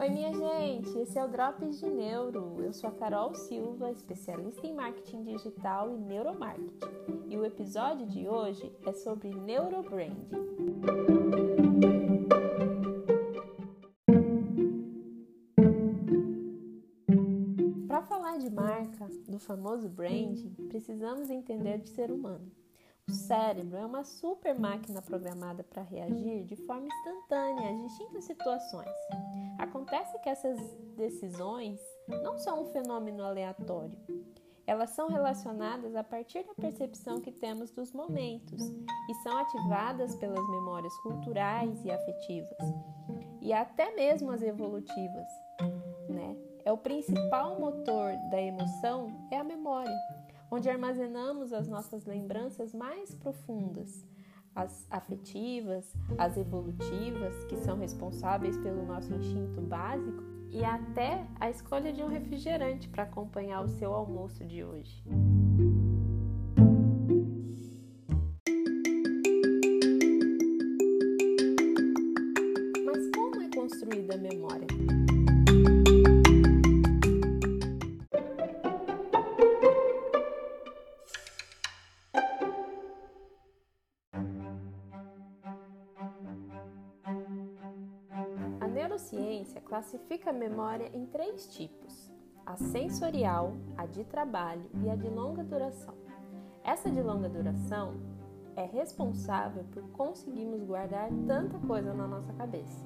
Oi, minha gente, esse é o Drops de Neuro. Eu sou a Carol Silva, especialista em marketing digital e neuromarketing. E o episódio de hoje é sobre neurobranding. Para falar de marca, do famoso branding, precisamos entender de ser humano. O cérebro é uma super máquina programada para reagir de forma instantânea a distintas situações. Acontece que essas decisões não são um fenômeno aleatório. Elas são relacionadas a partir da percepção que temos dos momentos e são ativadas pelas memórias culturais e afetivas, e até mesmo as evolutivas. Né? É o principal motor da emoção é a memória onde armazenamos as nossas lembranças mais profundas, as afetivas, as evolutivas, que são responsáveis pelo nosso instinto básico, e até a escolha de um refrigerante para acompanhar o seu almoço de hoje. Neurociência classifica a memória em três tipos: a sensorial, a de trabalho e a de longa duração. Essa de longa duração é responsável por conseguirmos guardar tanta coisa na nossa cabeça.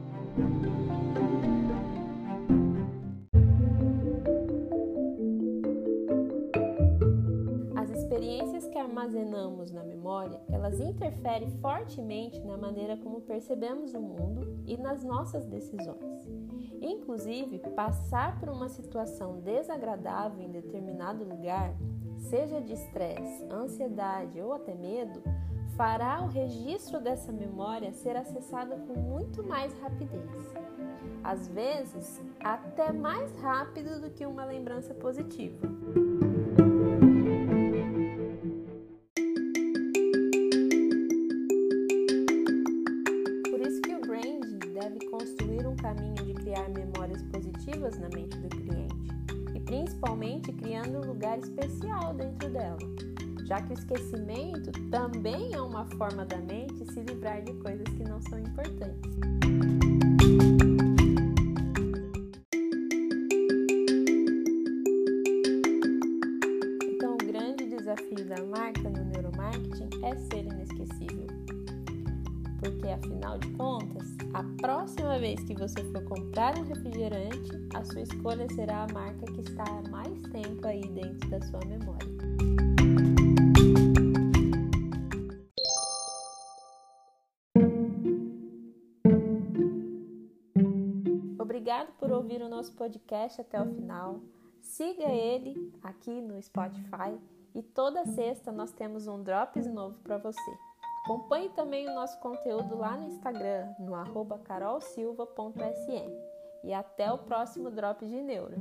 As experiências armazenamos na memória, elas interferem fortemente na maneira como percebemos o mundo e nas nossas decisões. Inclusive, passar por uma situação desagradável em determinado lugar, seja de estresse, ansiedade ou até medo, fará o registro dessa memória ser acessado com muito mais rapidez. Às vezes, até mais rápido do que uma lembrança positiva. Caminho de criar memórias positivas na mente do cliente e principalmente criando um lugar especial dentro dela, já que o esquecimento também é uma forma da mente se livrar de coisas que não são importantes. Então, o grande desafio da marca no neuromarketing é ser inesquecível porque afinal de contas, a próxima vez que você for comprar um refrigerante, a sua escolha será a marca que está há mais tempo aí dentro da sua memória. Obrigado por ouvir o nosso podcast até o final. Siga ele aqui no Spotify e toda sexta nós temos um Drops novo para você. Acompanhe também o nosso conteúdo lá no Instagram, no arroba carolsilva.sm. E até o próximo Drop de Neuro.